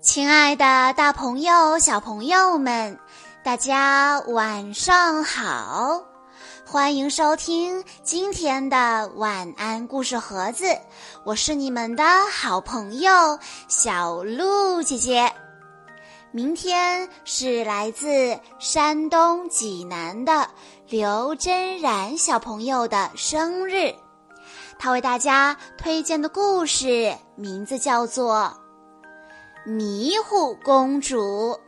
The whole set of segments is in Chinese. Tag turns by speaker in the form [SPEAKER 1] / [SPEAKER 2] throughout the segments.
[SPEAKER 1] 亲爱的，大朋友、小朋友们，大家晚上好！欢迎收听今天的晚安故事盒子，我是你们的好朋友小鹿姐姐。明天是来自山东济南的刘真然小朋友的生日，他为大家推荐的故事名字叫做。迷糊公主，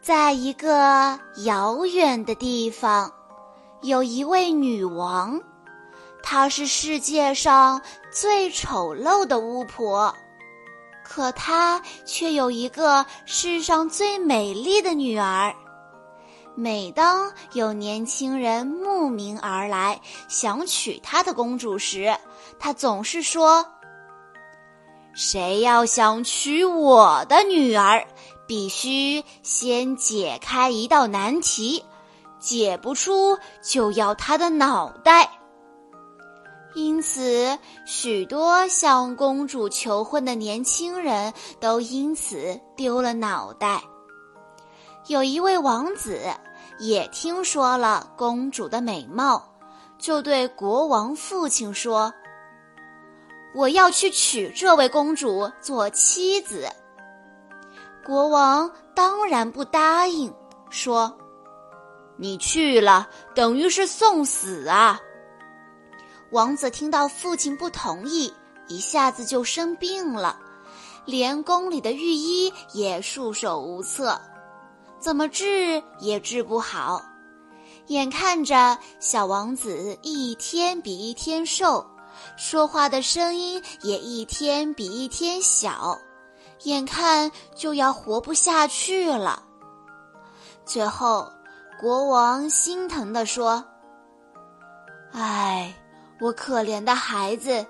[SPEAKER 1] 在一个遥远的地方，有一位女王，她是世界上最丑陋的巫婆，可她却有一个世上最美丽的女儿。每当有年轻人慕名而来，想娶她的公主时，她总是说。谁要想娶我的女儿，必须先解开一道难题，解不出就要她的脑袋。因此，许多向公主求婚的年轻人都因此丢了脑袋。有一位王子也听说了公主的美貌，就对国王父亲说。我要去娶这位公主做妻子。国王当然不答应，说：“你去了，等于是送死啊！”王子听到父亲不同意，一下子就生病了，连宫里的御医也束手无策，怎么治也治不好。眼看着小王子一天比一天瘦。说话的声音也一天比一天小，眼看就要活不下去了。最后，国王心疼地说：“唉，我可怜的孩子，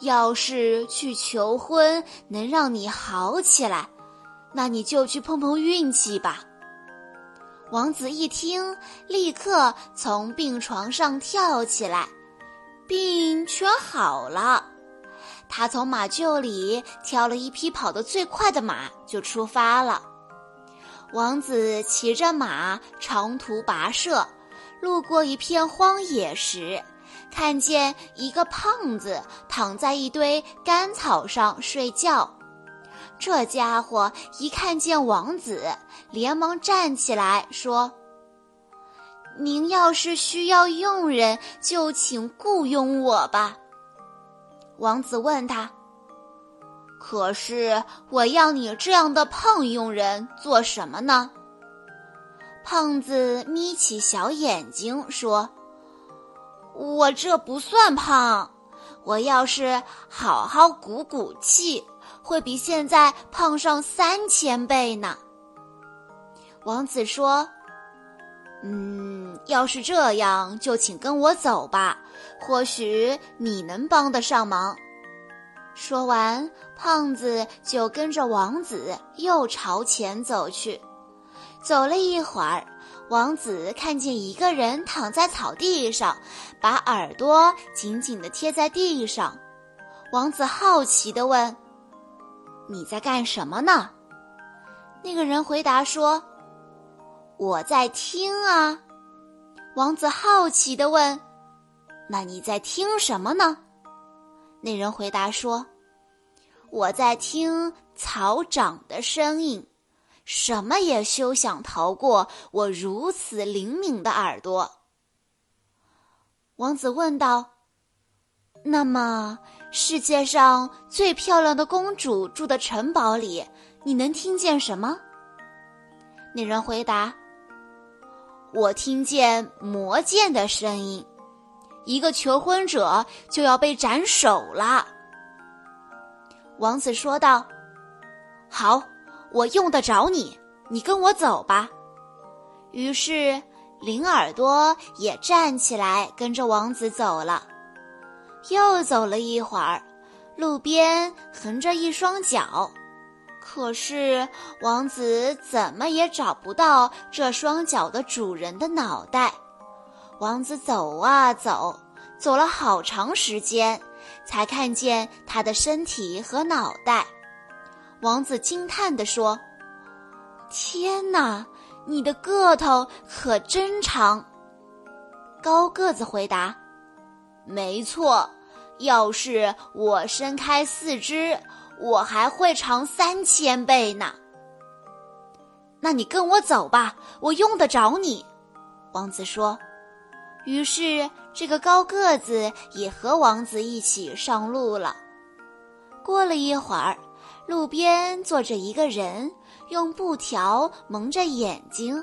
[SPEAKER 1] 要是去求婚能让你好起来，那你就去碰碰运气吧。”王子一听，立刻从病床上跳起来。病全好了，他从马厩里挑了一匹跑得最快的马，就出发了。王子骑着马长途跋涉，路过一片荒野时，看见一个胖子躺在一堆干草上睡觉。这家伙一看见王子，连忙站起来说。您要是需要佣人，就请雇佣我吧。王子问他：“可是我要你这样的胖佣人做什么呢？”胖子眯起小眼睛说：“我这不算胖，我要是好好鼓鼓气，会比现在胖上三千倍呢。”王子说。嗯，要是这样，就请跟我走吧，或许你能帮得上忙。说完，胖子就跟着王子又朝前走去。走了一会儿，王子看见一个人躺在草地上，把耳朵紧紧地贴在地上。王子好奇地问：“你在干什么呢？”那个人回答说。我在听啊，王子好奇地问：“那你在听什么呢？”那人回答说：“我在听草长的声音，什么也休想逃过我如此灵敏的耳朵。”王子问道：“那么，世界上最漂亮的公主住的城堡里，你能听见什么？”那人回答。我听见魔剑的声音，一个求婚者就要被斩首了。王子说道：“好，我用得着你，你跟我走吧。”于是灵耳朵也站起来跟着王子走了。又走了一会儿，路边横着一双脚。可是王子怎么也找不到这双脚的主人的脑袋。王子走啊走，走了好长时间，才看见他的身体和脑袋。王子惊叹地说：“天哪，你的个头可真长！”高个子回答：“没错，要是我伸开四肢，我还会长三千倍呢。”那你跟我走吧，我用得着你。”王子说。于是，这个高个子也和王子一起上路了。过了一会儿，路边坐着一个人，用布条蒙着眼睛。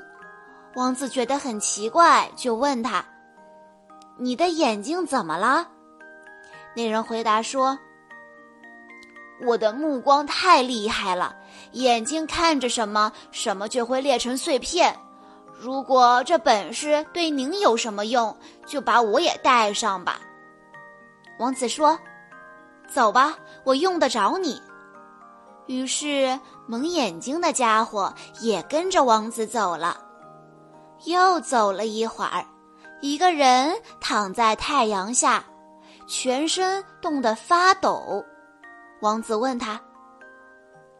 [SPEAKER 1] 王子觉得很奇怪，就问他：“你的眼睛怎么了？”那人回答说：“我的目光太厉害了，眼睛看着什么，什么就会裂成碎片。”如果这本事对您有什么用，就把我也带上吧。王子说：“走吧，我用得着你。”于是蒙眼睛的家伙也跟着王子走了。又走了一会儿，一个人躺在太阳下，全身冻得发抖。王子问他：“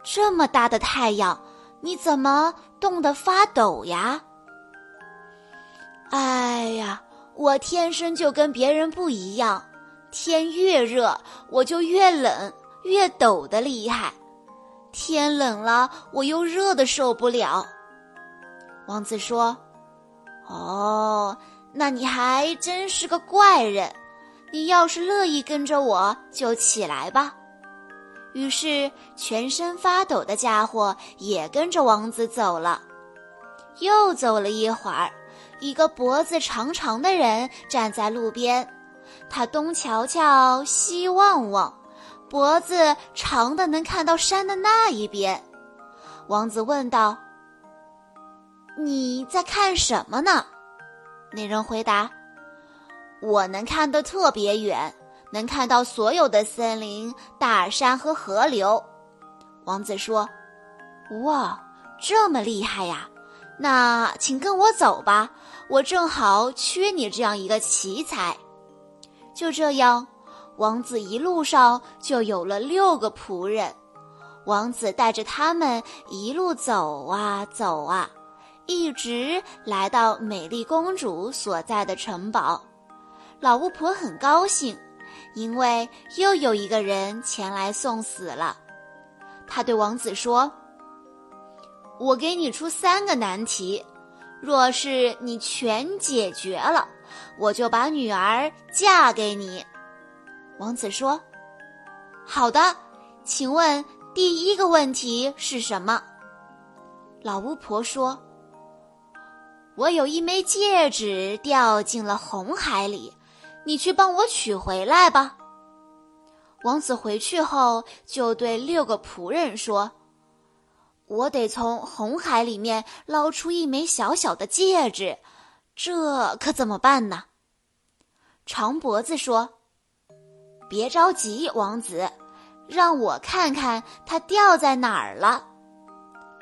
[SPEAKER 1] 这么大的太阳，你怎么冻得发抖呀？”哎呀，我天生就跟别人不一样，天越热我就越冷，越抖得厉害。天冷了，我又热的受不了。王子说：“哦，那你还真是个怪人。你要是乐意跟着我，就起来吧。”于是，全身发抖的家伙也跟着王子走了。又走了一会儿。一个脖子长长的人站在路边，他东瞧瞧，西望望，脖子长的能看到山的那一边。王子问道：“你在看什么呢？”那人回答：“我能看得特别远，能看到所有的森林、大山和河流。”王子说：“哇，这么厉害呀！”那请跟我走吧，我正好缺你这样一个奇才。就这样，王子一路上就有了六个仆人。王子带着他们一路走啊走啊，一直来到美丽公主所在的城堡。老巫婆很高兴，因为又有一个人前来送死了。他对王子说。我给你出三个难题，若是你全解决了，我就把女儿嫁给你。王子说：“好的，请问第一个问题是什么？”老巫婆说：“我有一枚戒指掉进了红海里，你去帮我取回来吧。”王子回去后就对六个仆人说。我得从红海里面捞出一枚小小的戒指，这可怎么办呢？长脖子说：“别着急，王子，让我看看它掉在哪儿了。”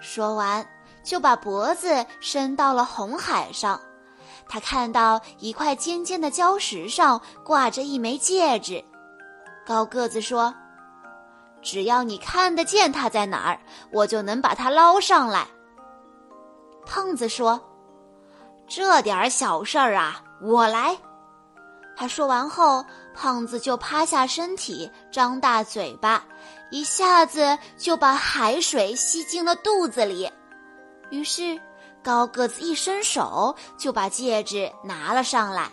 [SPEAKER 1] 说完，就把脖子伸到了红海上。他看到一块尖尖的礁石上挂着一枚戒指。高个子说。只要你看得见它在哪儿，我就能把它捞上来。胖子说：“这点小事儿啊，我来。”他说完后，胖子就趴下身体，张大嘴巴，一下子就把海水吸进了肚子里。于是，高个子一伸手就把戒指拿了上来。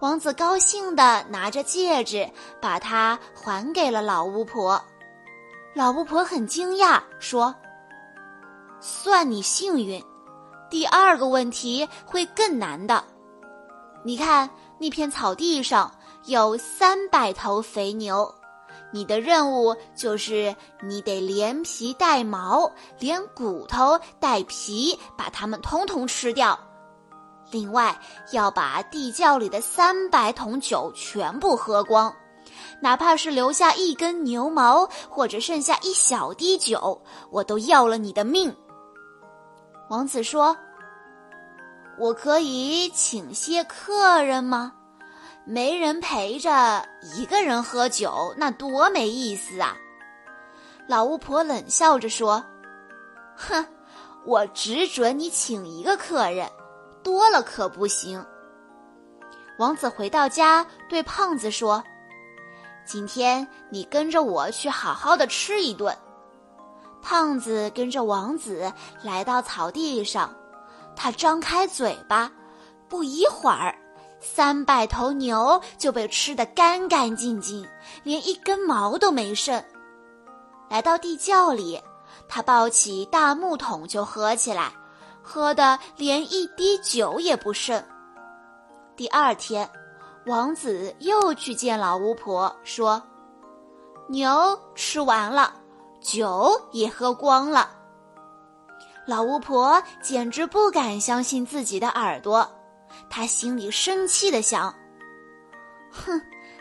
[SPEAKER 1] 王子高兴地拿着戒指，把它还给了老巫婆。老巫婆很惊讶，说：“算你幸运，第二个问题会更难的。你看那片草地上有三百头肥牛，你的任务就是你得连皮带毛，连骨头带皮，把它们通通吃掉。另外，要把地窖里的三百桶酒全部喝光。”哪怕是留下一根牛毛，或者剩下一小滴酒，我都要了你的命。王子说：“我可以请些客人吗？没人陪着，一个人喝酒，那多没意思啊！”老巫婆冷笑着说：“哼，我只准你请一个客人，多了可不行。”王子回到家，对胖子说：“今天你跟着我去好好的吃一顿。”胖子跟着王子来到草地上，他张开嘴巴，不一会儿，三百头牛就被吃得干干净净，连一根毛都没剩。来到地窖里，他抱起大木桶就喝起来，喝的连一滴酒也不剩。第二天，王子又去见老巫婆，说：“牛吃完了，酒也喝光了。”老巫婆简直不敢相信自己的耳朵，他心里生气的想：“哼，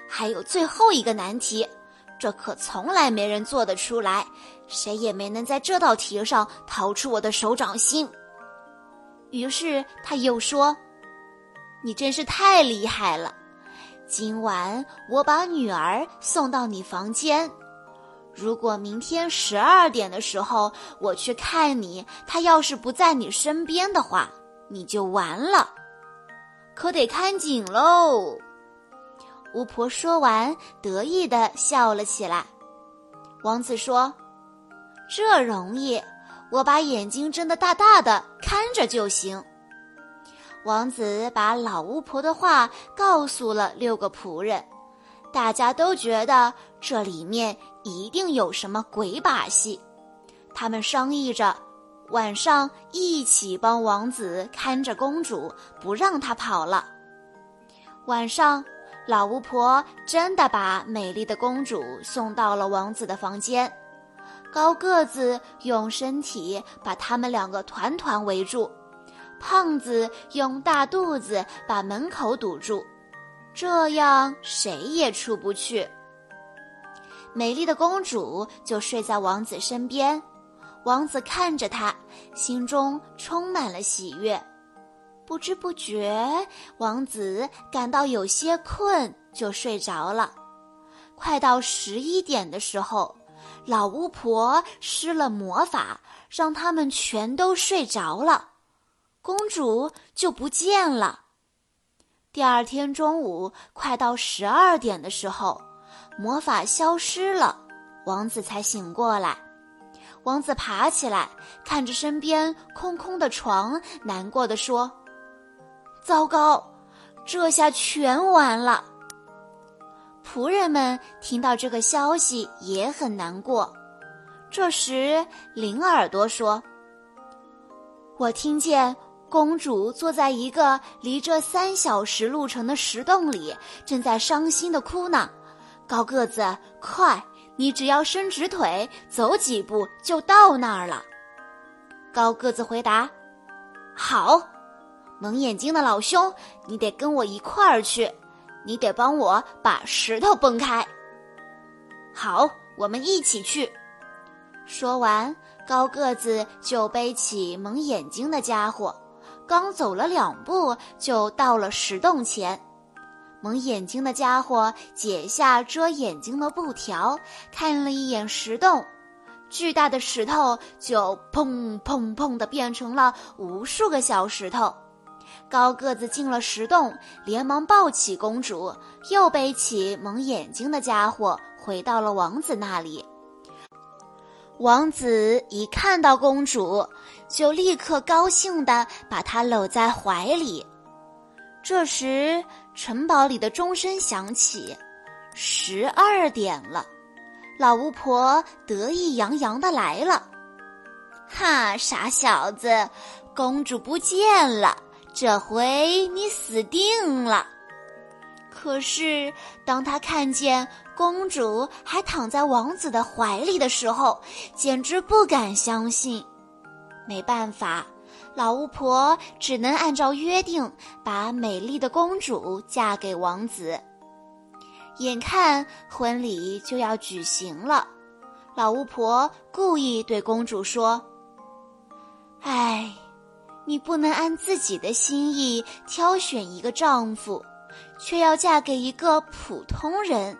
[SPEAKER 1] 还有最后一个难题。”这可从来没人做得出来，谁也没能在这道题上逃出我的手掌心。于是他又说：“你真是太厉害了！今晚我把女儿送到你房间，如果明天十二点的时候我去看你，她要是不在你身边的话，你就完了，可得看紧喽。”巫婆说完，得意的笑了起来。王子说：“这容易，我把眼睛睁得大大的，看着就行。”王子把老巫婆的话告诉了六个仆人，大家都觉得这里面一定有什么鬼把戏。他们商议着，晚上一起帮王子看着公主，不让她跑了。晚上。老巫婆真的把美丽的公主送到了王子的房间，高个子用身体把他们两个团团围住，胖子用大肚子把门口堵住，这样谁也出不去。美丽的公主就睡在王子身边，王子看着她，心中充满了喜悦。不知不觉，王子感到有些困，就睡着了。快到十一点的时候，老巫婆施了魔法，让他们全都睡着了，公主就不见了。第二天中午，快到十二点的时候，魔法消失了，王子才醒过来。王子爬起来，看着身边空空的床，难过的说。糟糕，这下全完了。仆人们听到这个消息也很难过。这时，灵耳朵说：“我听见公主坐在一个离这三小时路程的石洞里，正在伤心的哭呢。高个子，快，你只要伸直腿走几步就到那儿了。”高个子回答：“好。”蒙眼睛的老兄，你得跟我一块儿去，你得帮我把石头崩开。好，我们一起去。说完，高个子就背起蒙眼睛的家伙，刚走了两步，就到了石洞前。蒙眼睛的家伙解下遮眼睛的布条，看了一眼石洞，巨大的石头就砰砰砰的变成了无数个小石头。高个子进了石洞，连忙抱起公主，又背起蒙眼睛的家伙，回到了王子那里。王子一看到公主，就立刻高兴地把她搂在怀里。这时，城堡里的钟声响起，十二点了。老巫婆得意洋洋地来了。哈，傻小子，公主不见了。这回你死定了！可是，当他看见公主还躺在王子的怀里的时候，简直不敢相信。没办法，老巫婆只能按照约定把美丽的公主嫁给王子。眼看婚礼就要举行了，老巫婆故意对公主说：“哎。”你不能按自己的心意挑选一个丈夫，却要嫁给一个普通人。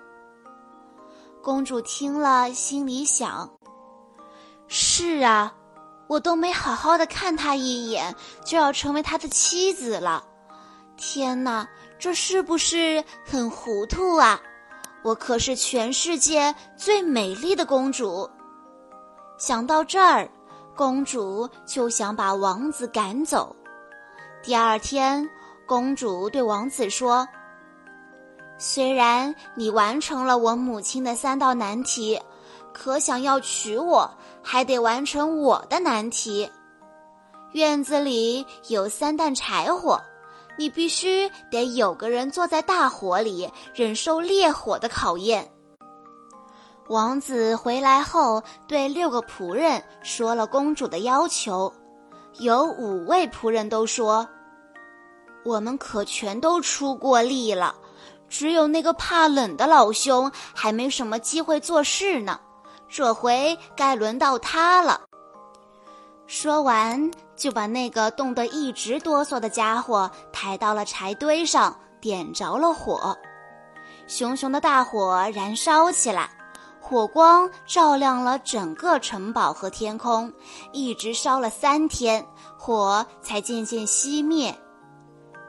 [SPEAKER 1] 公主听了，心里想：是啊，我都没好好的看他一眼，就要成为他的妻子了。天哪，这是不是很糊涂啊？我可是全世界最美丽的公主。想到这儿，公主就想把王子赶走。第二天，公主对王子说：“虽然你完成了我母亲的三道难题，可想要娶我，还得完成我的难题。院子里有三担柴火。”你必须得有个人坐在大火里，忍受烈火的考验。王子回来后，对六个仆人说了公主的要求。有五位仆人都说：“我们可全都出过力了，只有那个怕冷的老兄还没什么机会做事呢。这回该轮到他了。”说完。就把那个冻得一直哆嗦的家伙抬到了柴堆上，点着了火。熊熊的大火燃烧起来，火光照亮了整个城堡和天空，一直烧了三天，火才渐渐熄灭。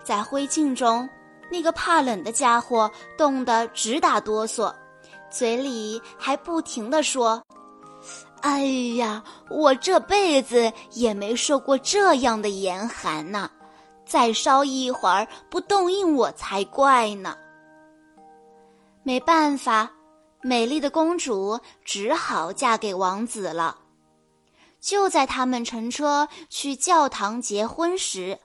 [SPEAKER 1] 在灰烬中，那个怕冷的家伙冻得直打哆嗦，嘴里还不停地说。哎呀，我这辈子也没受过这样的严寒呐！再烧一会儿不冻硬我才怪呢。没办法，美丽的公主只好嫁给王子了。就在他们乘车去教堂结婚时，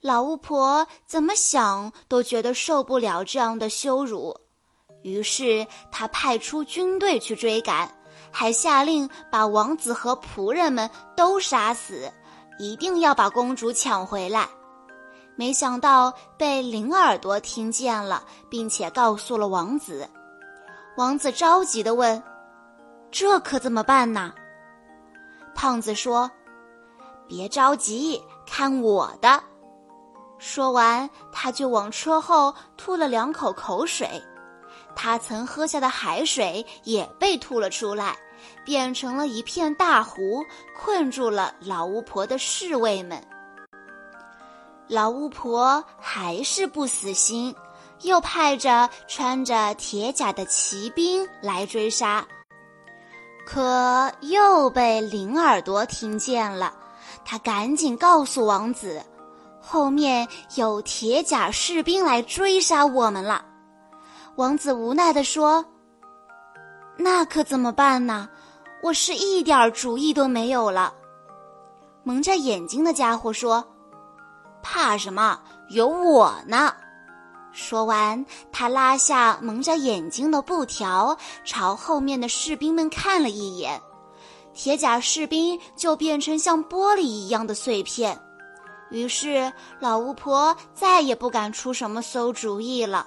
[SPEAKER 1] 老巫婆怎么想都觉得受不了这样的羞辱，于是他派出军队去追赶。还下令把王子和仆人们都杀死，一定要把公主抢回来。没想到被灵耳朵听见了，并且告诉了王子。王子着急地问：“这可怎么办呢？”胖子说：“别着急，看我的。”说完，他就往车后吐了两口口水，他曾喝下的海水也被吐了出来。变成了一片大湖，困住了老巫婆的侍卫们。老巫婆还是不死心，又派着穿着铁甲的骑兵来追杀，可又被灵耳朵听见了。他赶紧告诉王子，后面有铁甲士兵来追杀我们了。王子无奈地说。那可怎么办呢？我是一点主意都没有了。蒙着眼睛的家伙说：“怕什么？有我呢！”说完，他拉下蒙着眼睛的布条，朝后面的士兵们看了一眼，铁甲士兵就变成像玻璃一样的碎片。于是，老巫婆再也不敢出什么馊主意了。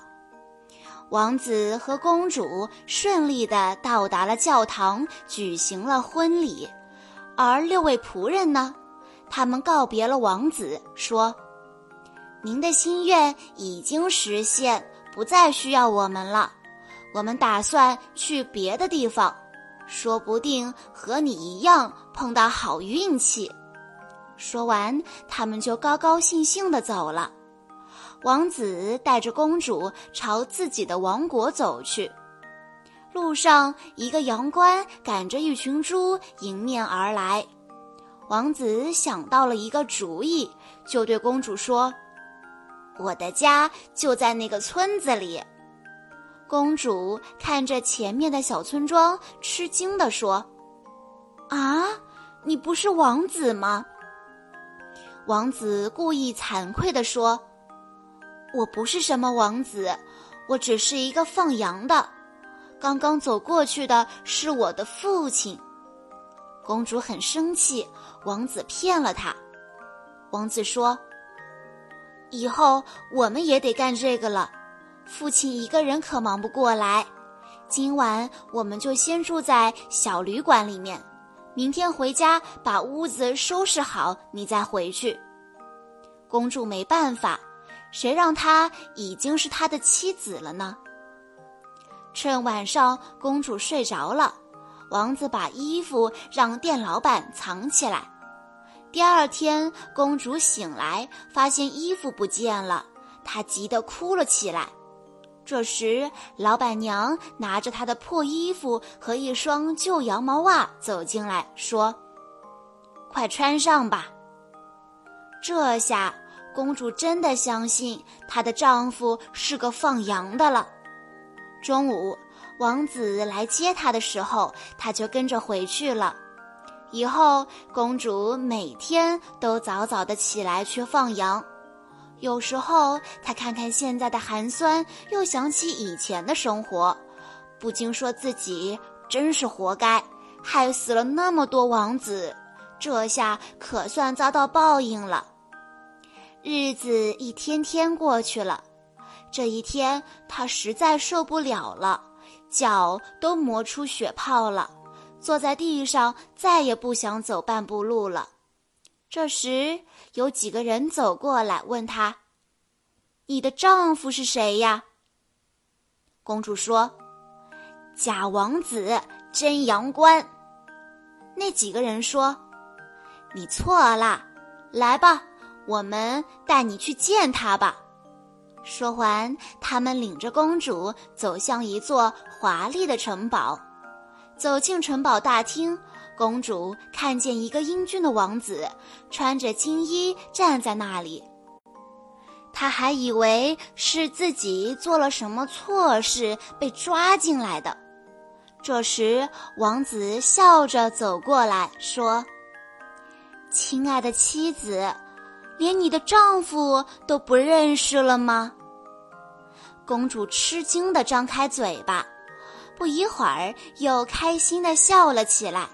[SPEAKER 1] 王子和公主顺利地到达了教堂，举行了婚礼。而六位仆人呢？他们告别了王子，说：“您的心愿已经实现，不再需要我们了。我们打算去别的地方，说不定和你一样碰到好运气。”说完，他们就高高兴兴地走了。王子带着公主朝自己的王国走去，路上一个羊倌赶着一群猪迎面而来。王子想到了一个主意，就对公主说：“我的家就在那个村子里。”公主看着前面的小村庄，吃惊地说：“啊，你不是王子吗？”王子故意惭愧地说。我不是什么王子，我只是一个放羊的。刚刚走过去的是我的父亲。公主很生气，王子骗了她。王子说：“以后我们也得干这个了，父亲一个人可忙不过来。今晚我们就先住在小旅馆里面，明天回家把屋子收拾好，你再回去。”公主没办法。谁让他已经是他的妻子了呢？趁晚上公主睡着了，王子把衣服让店老板藏起来。第二天，公主醒来，发现衣服不见了，她急得哭了起来。这时，老板娘拿着她的破衣服和一双旧羊毛袜走进来，说：“快穿上吧。”这下，公主真的相信她的丈夫是个放羊的了。中午，王子来接她的时候，她就跟着回去了。以后，公主每天都早早的起来去放羊。有时候，她看看现在的寒酸，又想起以前的生活，不禁说自己真是活该，害死了那么多王子。这下可算遭到报应了。日子一天天过去了，这一天，她实在受不了了，脚都磨出血泡了。坐在地上，再也不想走半步路了。这时，有几个人走过来，问他：“你的丈夫是谁呀？”公主说：“假王子，真阳关。”那几个人说：“你错了，来吧，我们带你去见他吧。”说完，他们领着公主走向一座华丽的城堡。走进城堡大厅，公主看见一个英俊的王子，穿着金衣站在那里。她还以为是自己做了什么错事被抓进来的。这时，王子笑着走过来说：“亲爱的妻子，连你的丈夫都不认识了吗？”公主吃惊地张开嘴巴。不一会儿，又开心地笑了起来。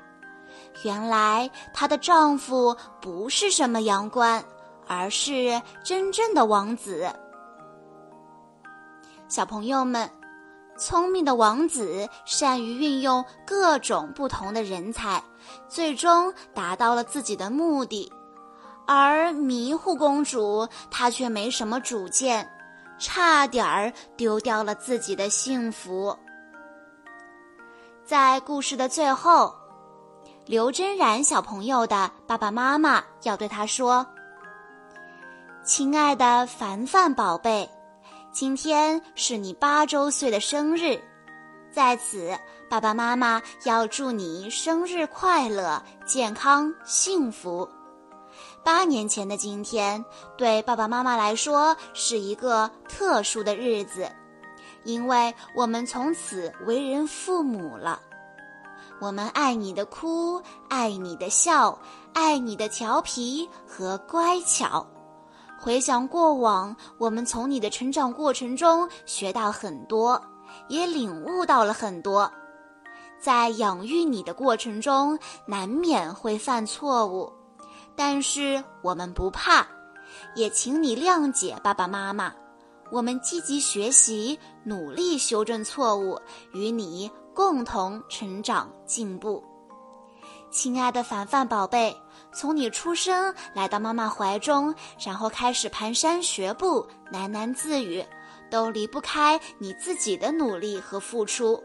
[SPEAKER 1] 原来她的丈夫不是什么阳关，而是真正的王子。小朋友们，聪明的王子善于运用各种不同的人才，最终达到了自己的目的；而迷糊公主，她却没什么主见，差点儿丢掉了自己的幸福。在故事的最后，刘真然小朋友的爸爸妈妈要对他说：“亲爱的凡凡宝贝，今天是你八周岁的生日，在此，爸爸妈妈要祝你生日快乐、健康、幸福。八年前的今天，对爸爸妈妈来说是一个特殊的日子。”因为我们从此为人父母了，我们爱你的哭，爱你的笑，爱你的调皮和乖巧。回想过往，我们从你的成长过程中学到很多，也领悟到了很多。在养育你的过程中，难免会犯错误，但是我们不怕，也请你谅解爸爸妈妈。我们积极学习，努力修正错误，与你共同成长进步。亲爱的凡凡宝贝，从你出生来到妈妈怀中，然后开始蹒跚学步、喃喃自语，都离不开你自己的努力和付出。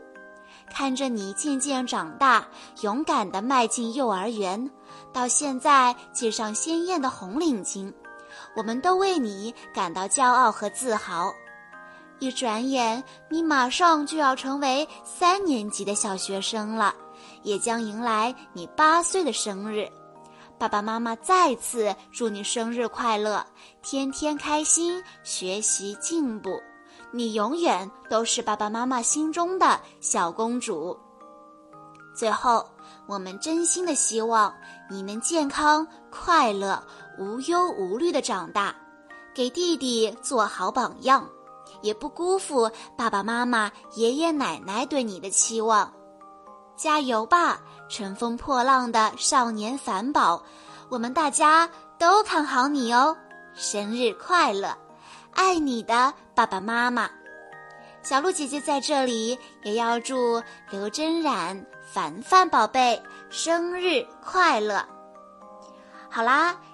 [SPEAKER 1] 看着你渐渐长大，勇敢地迈进幼儿园，到现在系上鲜艳的红领巾。我们都为你感到骄傲和自豪。一转眼，你马上就要成为三年级的小学生了，也将迎来你八岁的生日。爸爸妈妈再次祝你生日快乐，天天开心，学习进步。你永远都是爸爸妈妈心中的小公主。最后，我们真心的希望你能健康快乐。无忧无虑的长大，给弟弟做好榜样，也不辜负爸爸妈妈、爷爷奶奶对你的期望。加油吧，乘风破浪的少年凡宝！我们大家都看好你哦！生日快乐，爱你的爸爸妈妈。小鹿姐姐在这里也要祝刘真冉、凡凡宝贝生日快乐。好啦。